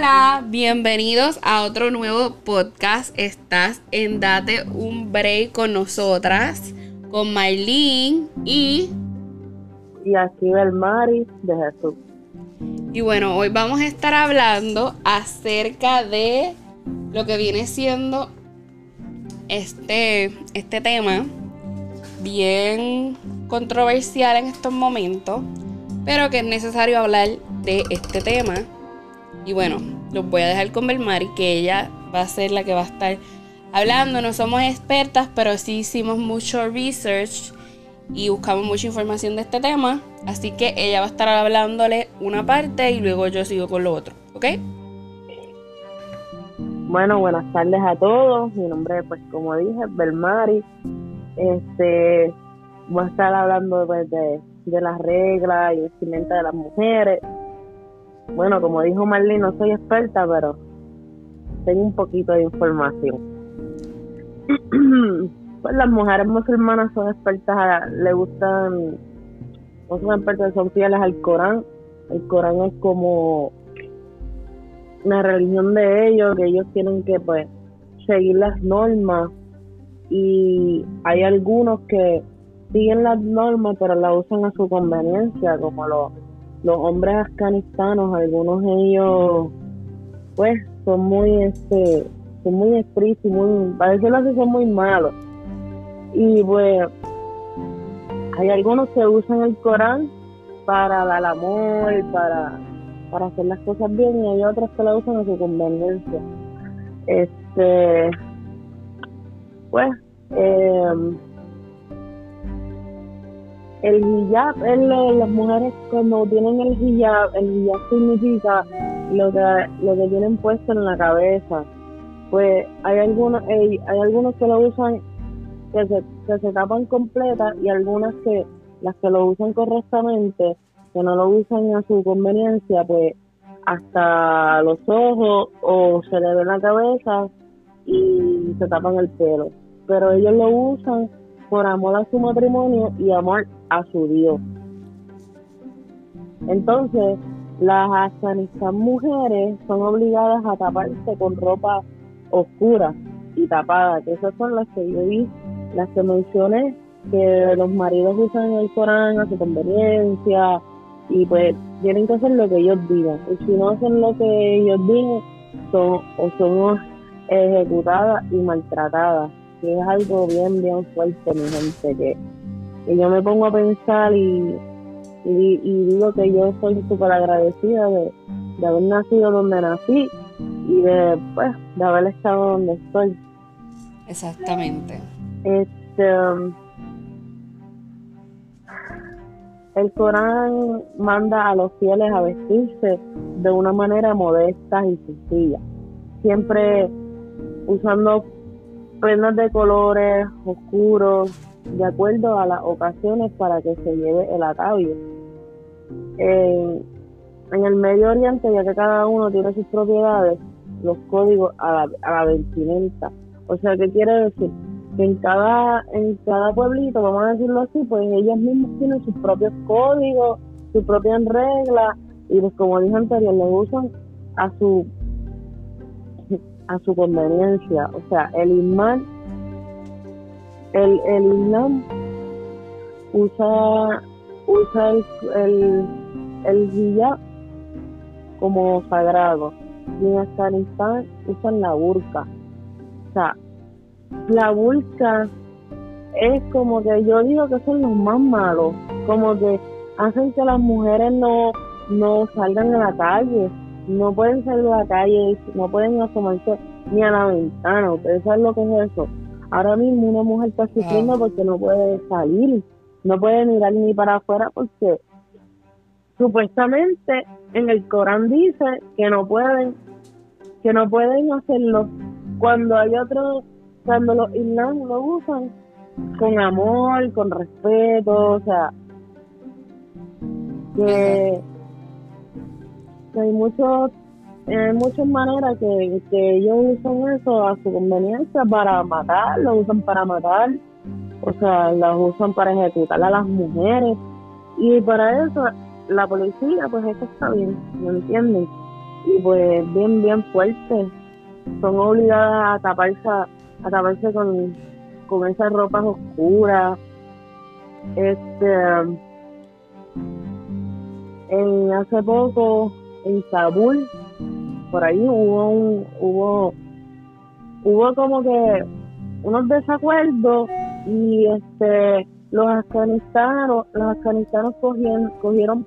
Hola, bienvenidos a otro nuevo podcast. Estás en Date un Break con nosotras, con Marlene y... Y aquí Mari de Jesús. Y bueno, hoy vamos a estar hablando acerca de lo que viene siendo este, este tema bien controversial en estos momentos, pero que es necesario hablar de este tema y bueno, los voy a dejar con Belmari, que ella va a ser la que va a estar hablando. No somos expertas, pero sí hicimos mucho research y buscamos mucha información de este tema. Así que ella va a estar hablándole una parte y luego yo sigo con lo otro, ¿ok? Bueno, buenas tardes a todos. Mi nombre, pues como dije, Belmari. Este, voy a estar hablando pues, de, de las reglas y vestimenta de las mujeres bueno, como dijo Marlene, no soy experta, pero tengo un poquito de información. pues las mujeres musulmanas son expertas, le gustan, no son expertas, son fieles al Corán. El Corán es como una religión de ellos, que ellos tienen que pues seguir las normas y hay algunos que siguen las normas pero las usan a su conveniencia, como los los hombres afganistanos, algunos de ellos, pues, son muy, este, son muy estrictos y muy, para decirlo así, son muy malos. Y pues, hay algunos que usan el Corán para dar amor, para, para hacer las cosas bien, y hay otros que lo usan a su conveniencia. Este, pues, eh, el hijab, las mujeres cuando tienen el hijab, el hijab significa lo que, lo que tienen puesto en la cabeza. Pues hay algunos, hay, algunos que lo usan que se, se tapan completa y algunas que las que lo usan correctamente, que no lo usan a su conveniencia, pues hasta los ojos o se le ve la cabeza y se tapan el pelo. Pero ellos lo usan por amor a su matrimonio y amor a su Dios. Entonces, las afganistan mujeres son obligadas a taparse con ropa oscura y tapada, que esas son las que yo vi, las que mencioné, que los maridos usan el Corán a su conveniencia y pues tienen que hacer lo que ellos digan. Y si no hacen lo que ellos digan, son o son ejecutadas y maltratadas que es algo bien, bien fuerte, mi gente, que, yo me pongo a pensar y, y, digo que yo soy súper agradecida de, haber nacido donde nací y de, pues, de haber estado donde estoy. Exactamente. Este, el Corán manda a los fieles a vestirse de una manera modesta y sencilla, siempre usando prendas de colores oscuros, de acuerdo a las ocasiones para que se lleve el atavio. en el Medio Oriente, ya que cada uno tiene sus propiedades, los códigos a la, a la vestimenta. O sea, ¿qué quiere decir? Que en cada, en cada pueblito, vamos a decirlo así, pues ellos mismos tienen sus propios códigos, sus propias reglas, y pues como dije anterior, lo usan a su a su conveniencia. O sea, el imán, el, el Islam usa, usa el, el, el como sagrado. Y en Afganistán usan la burka. O sea, la burka es como que yo digo que son los más malos. Como que hacen que las mujeres no, no salgan a la calle no pueden salir a la calle, no pueden asomarse ni a la ventana. Ustedes saben lo que es eso. Ahora mismo una mujer está sufriendo porque no puede salir, no puede mirar ni para afuera porque supuestamente en el Corán dice que no pueden, que no pueden hacerlo. Cuando hay otros, cuando los islam lo usan con amor, con respeto, o sea, que hay muchos hay muchas maneras que, ellos usan eso a su conveniencia para matar, lo usan para matar, o sea, las usan para ejecutar a las mujeres y para eso la policía, pues eso está bien, ¿me entienden? y pues bien, bien fuerte. Son obligadas a taparse, a taparse con, con esas ropas oscuras. Este, en hace poco en Kabul, por ahí hubo un, hubo, hubo como que unos desacuerdos y este los afganistanos, los afganistanos cogieron, cogieron,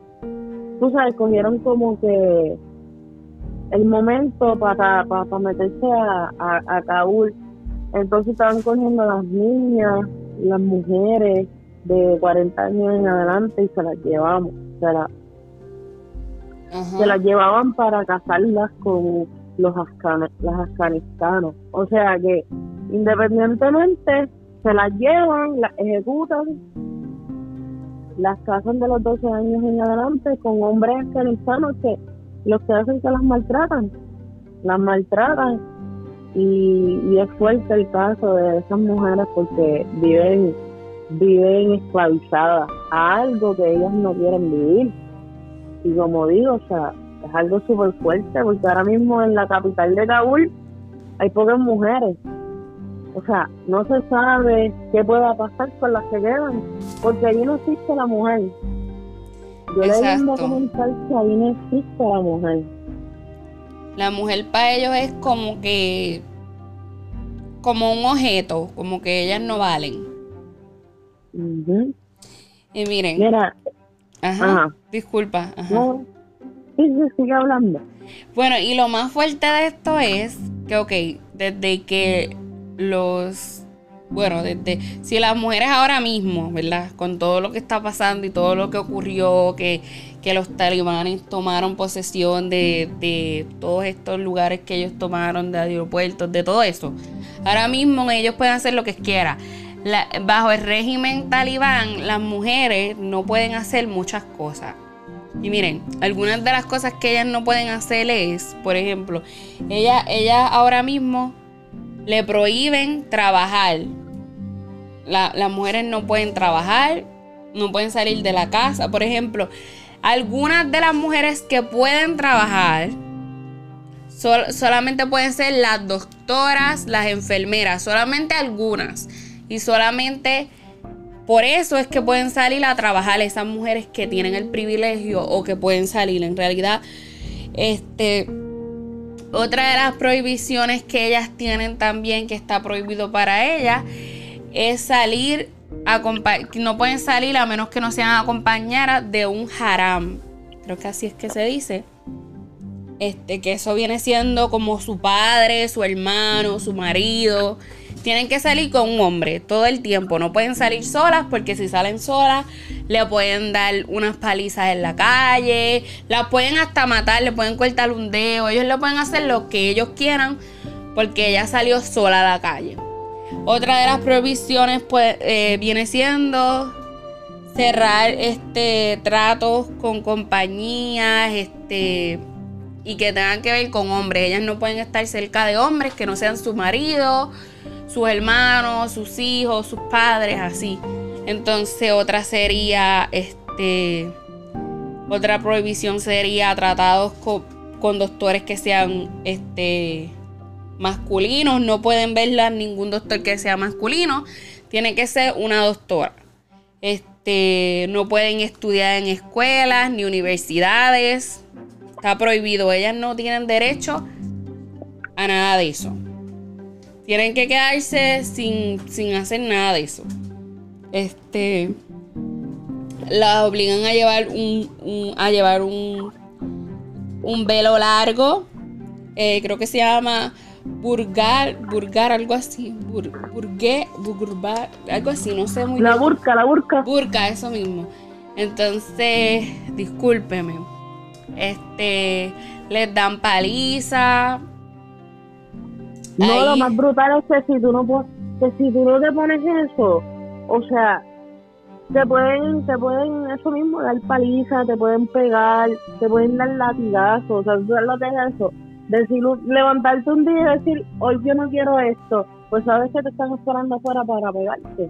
tú sabes, cogieron como que el momento para, para, meterse a, a, Kabul. Entonces estaban cogiendo a las niñas, las mujeres de 40 años en adelante y se las llevamos. Se, se las llevaban para casarlas con los, los afganistanos. O sea que independientemente se las llevan, las ejecutan, las casan de los 12 años en adelante con hombres afganistanos que los que hacen que las maltratan, las maltratan. Y, es fuerte el caso de esas mujeres porque viven viven esclavizadas a algo que ellas no quieren vivir y como digo, o sea, es algo súper fuerte porque ahora mismo en la capital de Kabul hay pocas mujeres o sea, no se sabe qué pueda pasar con las que quedan, porque ahí no existe la mujer. Yo leí un documental que ahí no existe la mujer. La mujer para ellos es como que como un objeto, como que ellas no valen. Y miren. Mira. Ajá. Disculpa. Ajá. sí, sigue hablando. Bueno, y lo más fuerte de esto es que, ok, desde que los bueno, desde si las mujeres ahora mismo, ¿verdad? Con todo lo que está pasando y todo lo que ocurrió, que, los talibanes tomaron posesión de, de, todos estos lugares que ellos tomaron, de aeropuertos, de todo eso. Ahora mismo ellos pueden hacer lo que quieran. Bajo el régimen talibán, las mujeres no pueden hacer muchas cosas. Y miren, algunas de las cosas que ellas no pueden hacer es, por ejemplo, ellas ella ahora mismo le prohíben trabajar. las mujeres no pueden trabajar, no pueden salir de la casa. Por ejemplo, algunas de las mujeres que pueden trabajar solamente pueden ser las doctoras, las enfermeras, solamente algunas. Y solamente por eso es que pueden salir a trabajar esas mujeres que tienen el privilegio o que pueden salir. En realidad, este otra de las prohibiciones que ellas tienen también, que está prohibido para ellas, es salir, a no pueden salir a menos que no sean acompañadas de un haram. Creo que así es que se dice. Este, que eso viene siendo como su padre, su hermano, su marido tienen que salir con un hombre todo el tiempo. No pueden salir solas porque si salen solas le pueden dar unas palizas en la calle, la pueden hasta matar, le pueden cortar un dedo. Ellos le pueden hacer lo que ellos quieran porque ella salió sola a la calle. Otra de las prohibiciones pues, eh, viene siendo cerrar este tratos con compañías este y que tengan que ver con hombres. Ellas no pueden estar cerca de hombres que no sean su marido sus hermanos, sus hijos, sus padres, así. Entonces otra sería, este, otra prohibición sería tratados con, doctores que sean, este, masculinos. No pueden verla ningún doctor que sea masculino. Tiene que ser una doctora. Este, no pueden estudiar en escuelas ni universidades. Está prohibido. Ellas no tienen derecho a nada de eso. Tienen que quedarse sin, hacer nada de eso. Este. Las obligan a llevar un, a llevar un, un velo largo. Eh, creo que se llama burgar, burgar, algo así. Bur, burgué, burbar, algo así, no sé muy La burca, la burca. Burca, eso mismo. Entonces, discúlpeme. Este, les dan paliza, no, lo más brutal es que si tú no que si tú no te pones eso, o sea, te pueden, te pueden eso mismo dar paliza, te pueden pegar, te pueden dar latigazos, o sea, tú lo que es eso, decir, levantarte un día y decir, hoy yo no quiero esto, pues sabes que te están esperando afuera para pegarte.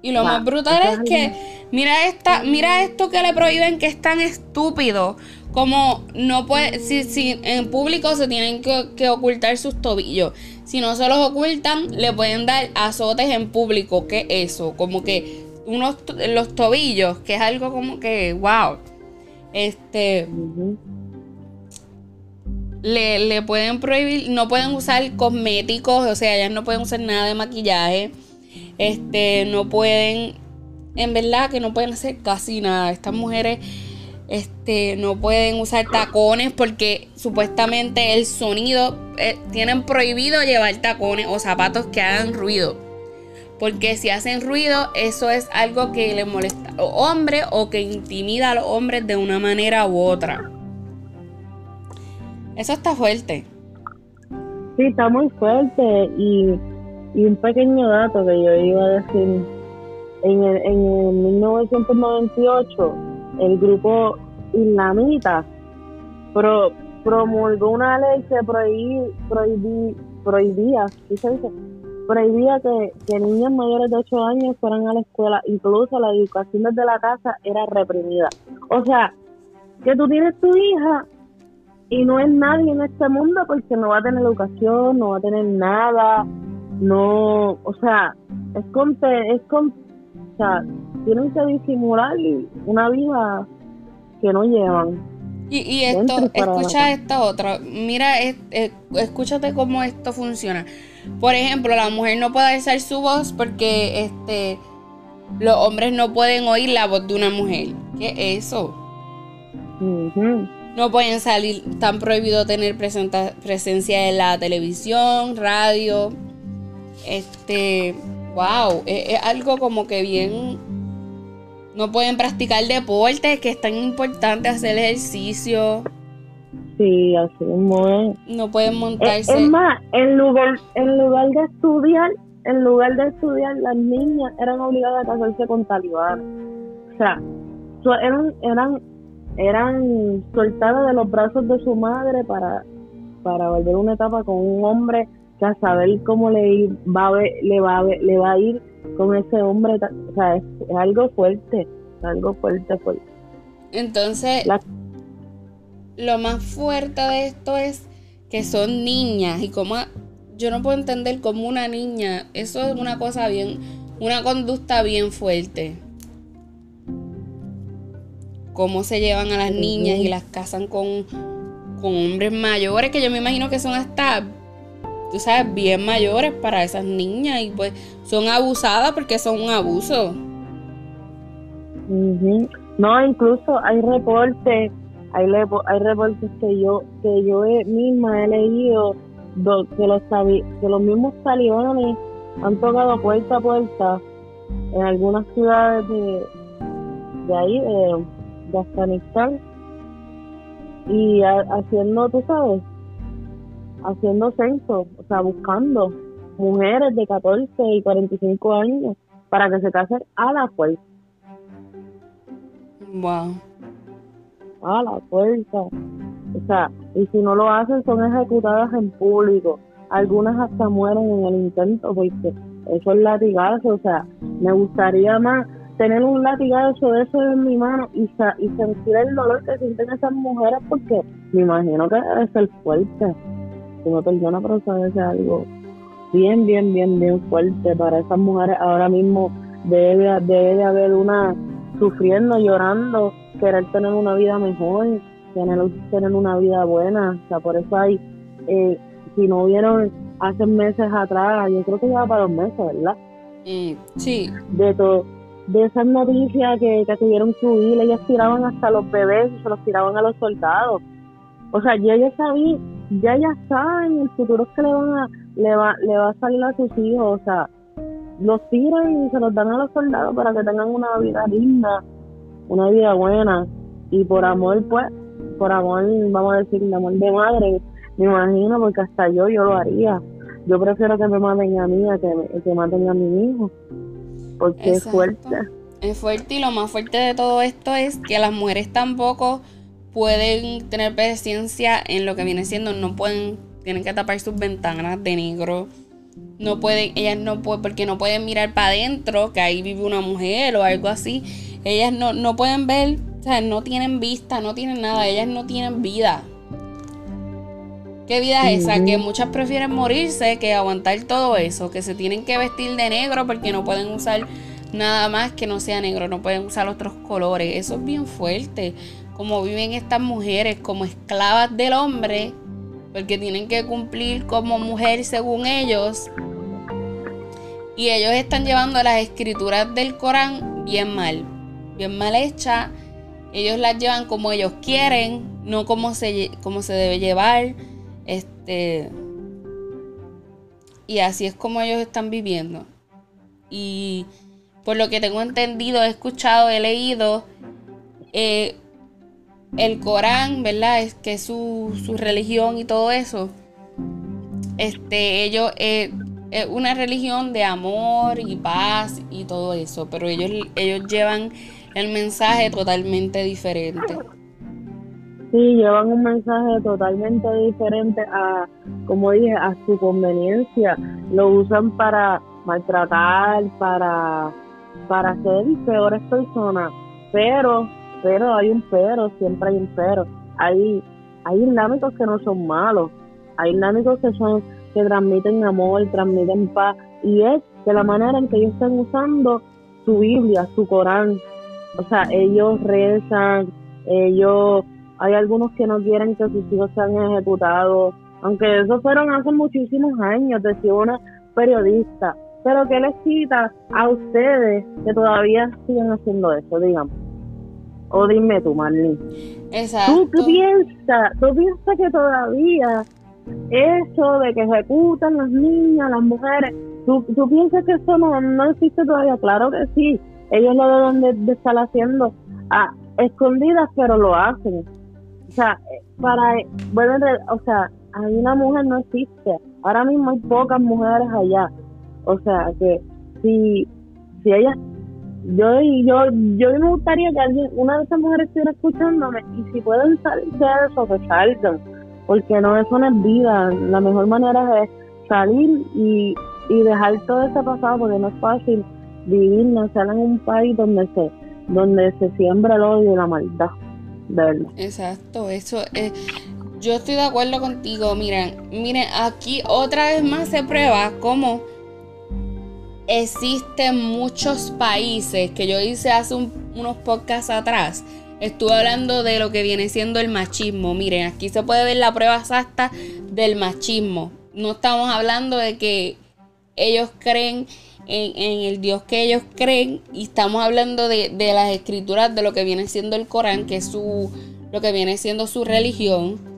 Y lo más brutal es que, mira esta, mira esto que le prohíben que es tan estúpido como no puede, si, si en público se tienen que, ocultar sus tobillos. Si no se los ocultan, le pueden dar azotes en público. ¿Qué es eso? Como que unos los tobillos, que es algo como que, wow. Este. le, le, pueden prohibir, no pueden usar cosméticos, o sea, ellas no pueden usar nada de maquillaje. Este, no pueden, en verdad que no pueden hacer casi nada. Estas mujeres este, no pueden usar tacones porque supuestamente el sonido, eh, tienen prohibido llevar tacones o zapatos que hagan ruido. Porque si hacen ruido, eso es algo que le molesta a los hombres o que intimida a los hombres de una manera u otra. Eso está fuerte. Sí, está muy fuerte. Y, un pequeño dato que yo iba a decir. En el, en el 1998 el grupo islamita pro, promulgó una ley que prohibí, prohibía, prohibía que, que niños mayores de 8 años fueran a la escuela, incluso la educación desde la casa era reprimida. O sea, que tú tienes tu hija y no es nadie en este mundo porque no va a tener educación, no va a tener nada, no, o sea, es con, es con, sea, tienen que disimular una vida que no llevan. Y, esto, escucha esta otra. Mira, escúchate cómo esto funciona. Por ejemplo, la mujer no puede alzar su voz porque este los hombres no pueden oír la voz de una mujer. ¿Qué es eso? No pueden salir, tan prohibido tener presencia en la televisión, radio. Este, wow, es algo como que bien no pueden practicar deportes, que es tan importante hacer ejercicio. Sí, así es. No pueden montarse. Es, más, en lugar, en lugar de estudiar, en lugar de estudiar, las niñas eran obligadas a casarse con talibanes. O sea, eran, eran, eran soltadas de los brazos de su madre para, para volver una etapa con un hombre que a saber cómo le va le va le va a ir con ese hombre, o sea, es, algo fuerte, algo fuerte, fuerte. Entonces, lo más fuerte de esto es que son niñas y como yo no puedo entender como una niña, eso es una cosa bien, una conducta bien fuerte. Cómo se llevan a las niñas y las casan con, con hombres mayores, que yo me imagino que son hasta tú sabes, bien mayores para esas niñas y pues son abusadas porque son un abuso. No, incluso hay reportes, hay, hay reportes que yo que yo misma he leído que los que los mismos talibanes han tocado puerta a puerta en algunas ciudades de, de ahí, de, de Afganistán, y haciendo, tú sabes, haciendo censo, o sea, buscando mujeres de 14 y 45 años para que se casen a la fuerza. Wow. A la fuerza. O sea, y si no lo hacen, son ejecutadas en público. Algunas hasta mueren en el intento, porque eso es latigazo. O sea, me gustaría más tener un latigazo de eso en mi mano y, y sentir el dolor que sienten esas mujeres, porque me imagino que debe ser fuerte una persona, que algo bien, bien, bien, bien fuerte para esas mujeres. Ahora mismo debe, debe de haber una sufriendo, llorando, querer tener una vida mejor, tener, tener una vida buena. O sea, por eso hay, eh, si no vieron hace meses atrás, yo creo que ya para dos meses, ¿verdad? sí. De todo de esas noticias que, que tuvieron que huir, ellas tiraban hasta los bebés y se los tiraban a los soldados. O sea, yo ya sabía, ya ya saben el futuro que le van a, le va, le va a salir a sus hijos, o sea, los tiran y se los dan a los soldados para que tengan una vida digna, una vida buena, y por amor, pues, por amor, vamos a decir, amor de madre, me imagino, porque hasta yo, yo lo haría. Yo prefiero que me maten a mí a que, que maten a mi hijo, porque es fuerte. Es fuerte y lo más fuerte de todo esto es que las mujeres tampoco pueden tener presencia en lo que viene siendo, no pueden, tienen que tapar sus ventanas de negro. No pueden, ellas no pueden, porque no pueden mirar para adentro, que ahí vive una mujer o algo así. Ellas no, no pueden ver o sea, no tienen vista, no tienen nada, ellas no tienen vida. ¿Qué vida es esa? Que muchas prefieren morirse que aguantar todo eso, que se tienen que vestir de negro porque no pueden usar nada más que no sea negro, no pueden usar otros colores. Eso es bien fuerte. Como viven estas mujeres como esclavas del hombre, porque tienen que cumplir como mujer según ellos. Y ellos están llevando las escrituras del Corán bien mal, bien mal hechas. Ellos las llevan como ellos quieren, no como se, como se debe llevar este, y así es como ellos están viviendo. Y por lo que tengo entendido, he escuchado, he leído, eh, el Corán, ¿verdad? Es que su, su religión y todo eso. Este, ellos eh, es una religión de amor y paz y todo eso, pero ellos, ellos llevan el mensaje totalmente diferente. Sí, llevan un mensaje totalmente diferente a, como dije, a su conveniencia. Lo usan para maltratar, para, para ser peores personas. Pero, pero hay un pero, siempre hay un pero. Hay, hay dinámicos que no son malos. Hay dinámicos que son, que transmiten amor, transmiten paz. Y es de la manera en que ellos están usando su Biblia, su Corán. O sea, ellos rezan, ellos hay algunos que no quieren que sus hijos sean ejecutados, aunque eso fueron hace muchísimos años, decía una periodista. Pero ¿qué les quita a ustedes que todavía siguen haciendo eso, digamos? O dime tú, Marlene. Exacto. ¿Tú, piensas, tú piensas que todavía eso de que ejecutan las niñas, las mujeres, ¿tú, tú piensas que eso no, no existe todavía? Claro que sí. Ellos lo deben de, estar haciendo a escondidas, pero lo hacen. O sea, para, bueno, o sea, ahí una mujer no existe. Ahora mismo hay pocas mujeres allá. O sea, que si, si ella, yo, yo, yo me gustaría que alguien, una de esas mujeres estuviera escuchándome y si pueden salir de eso, que salgan. Porque no, eso no es vida. La mejor manera es salir y, y dejar todo ese pasado porque no es fácil vivir, nacer en un país donde se, donde se siembra el odio y la maldad. Exacto, eso es. Yo estoy de acuerdo contigo. Miren, miren, aquí otra vez más se prueba cómo existen muchos países que yo hice hace unos podcasts atrás. Estuve hablando de lo que viene siendo el machismo. Miren, aquí se puede ver la prueba exacta del machismo. No estamos hablando de que ellos creen en, el Dios que ellos creen y estamos hablando de, las escrituras de lo que viene siendo el Corán, que es su, lo que viene siendo su religión.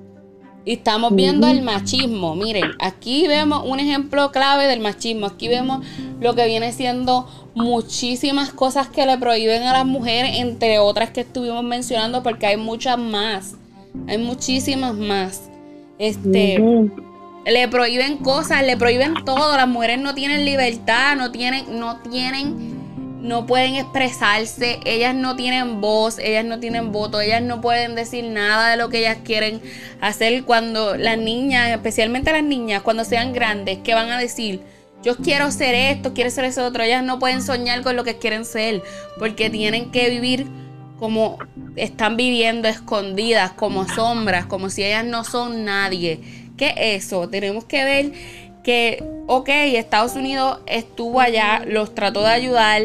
Y estamos viendo el machismo. Miren, aquí vemos un ejemplo clave del machismo. Aquí vemos lo que viene siendo muchísimas cosas que le prohíben a las mujeres, entre otras que estuvimos mencionando, porque hay muchas más. Hay muchísimas más. Este le prohíben cosas, le prohíben todo. Las mujeres no tienen libertad, no tienen, no tienen, no pueden expresarse, ellas no tienen voz, ellas no tienen voto, ellas no pueden decir nada de lo que ellas quieren hacer cuando las niñas, especialmente las niñas, cuando sean grandes, ¿qué van a decir? Yo quiero ser esto, quiero ser eso otro. Ellas no pueden soñar con lo que quieren ser, porque tienen que vivir como están viviendo escondidas, como sombras, como si ellas no son nadie ¿Qué eso? Tenemos que ver que, ok, Estados Unidos estuvo allá, los trató de ayudar,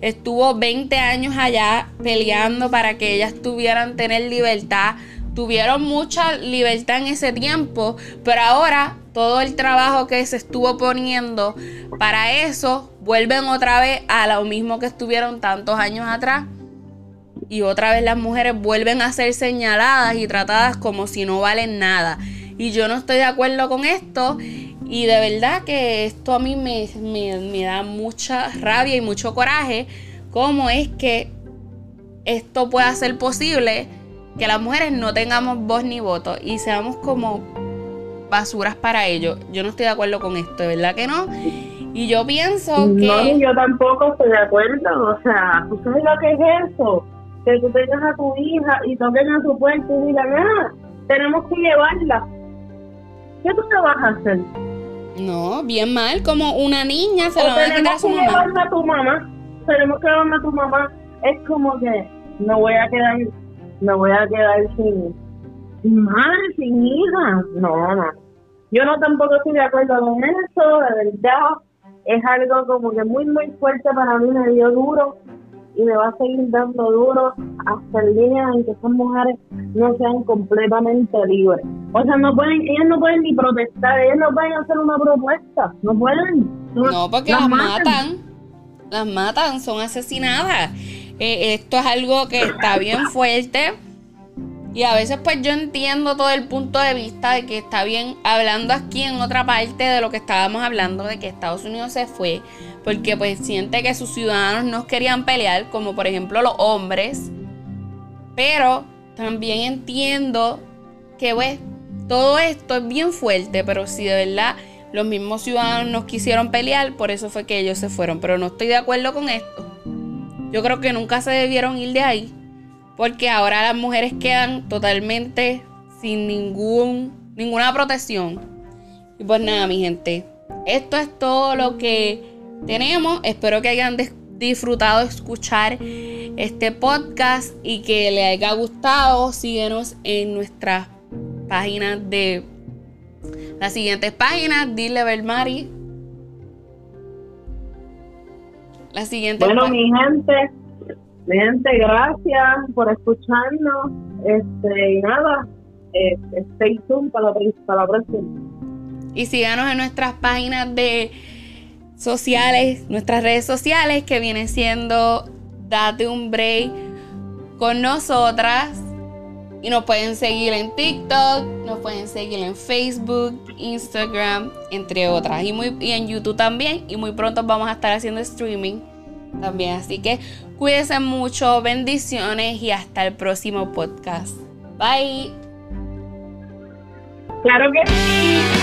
estuvo 20 años allá peleando para que ellas tuvieran tener libertad. Tuvieron mucha libertad en ese tiempo, pero ahora todo el trabajo que se estuvo poniendo para eso vuelven otra vez a lo mismo que estuvieron tantos años atrás. Y otra vez las mujeres vuelven a ser señaladas y tratadas como si no valen nada. Y yo no estoy de acuerdo con esto. Y de verdad que esto a mí me, da mucha rabia y mucho coraje. ¿Cómo es que esto pueda ser posible? Que las mujeres no tengamos voz ni voto y seamos como basuras para ellos. Yo no estoy de acuerdo con esto, de verdad que no. Y yo pienso que. No, yo tampoco estoy de acuerdo. O sea, ¿tú sabes lo que es eso? Que tú tengas a tu hija y toquen a su puerta y digan, ah, tenemos que llevarla ¿qué tú te vas a hacer? No, bien mal, como una niña se lo va a quitar a su mamá. Tenemos que llevarla a tu mamá, tenemos que llevarla a tu mamá. Es como que, no voy a quedar, no voy a quedar sin, sin madre, sin hija. No, no. Yo no tampoco estoy de acuerdo con eso, de verdad. Es algo como que muy, muy fuerte para mí, me dio duro y me va a seguir dando duro hasta el día en que esas mujeres no sean completamente libres. O sea, no pueden, ellas no pueden ni protestar, ellas no pueden hacer una propuesta, no pueden. No, porque las, matan. las matan, son asesinadas. Eh, esto es algo que está bien fuerte. Y a veces pues yo entiendo todo el punto de vista de que está bien hablando aquí en otra parte de lo que estábamos hablando, de que Estados Unidos se fue porque pues siente que sus ciudadanos no querían pelear, como por ejemplo los hombres. Pero también entiendo que pues todo esto es bien fuerte, pero si de verdad los mismos ciudadanos no quisieron pelear, por eso fue que ellos se fueron. Pero no estoy de acuerdo con esto. Yo creo que nunca se debieron ir de ahí, porque ahora las mujeres quedan totalmente sin ningún, ninguna protección. Y pues nada, mi gente, esto es todo lo que tenemos. Espero que hayan disfrutado escuchar este podcast y que les haya gustado. Síguenos en nuestras páginas de las siguientes páginas. Dile Belmari. La siguiente Bueno, mi gente, mi gente, gracias por escucharnos. Este, y nada, eh, stay tuned para la, para la próxima. Y síganos en nuestras páginas de sociales, nuestras redes sociales, que viene siendo Date un Break con nosotras. Y nos pueden seguir en TikTok, nos pueden seguir en Facebook, Instagram, entre otras. Y, muy, y en YouTube también. Y muy pronto vamos a estar haciendo streaming también. Así que cuídense mucho, bendiciones y hasta el próximo podcast. Bye. Claro que sí.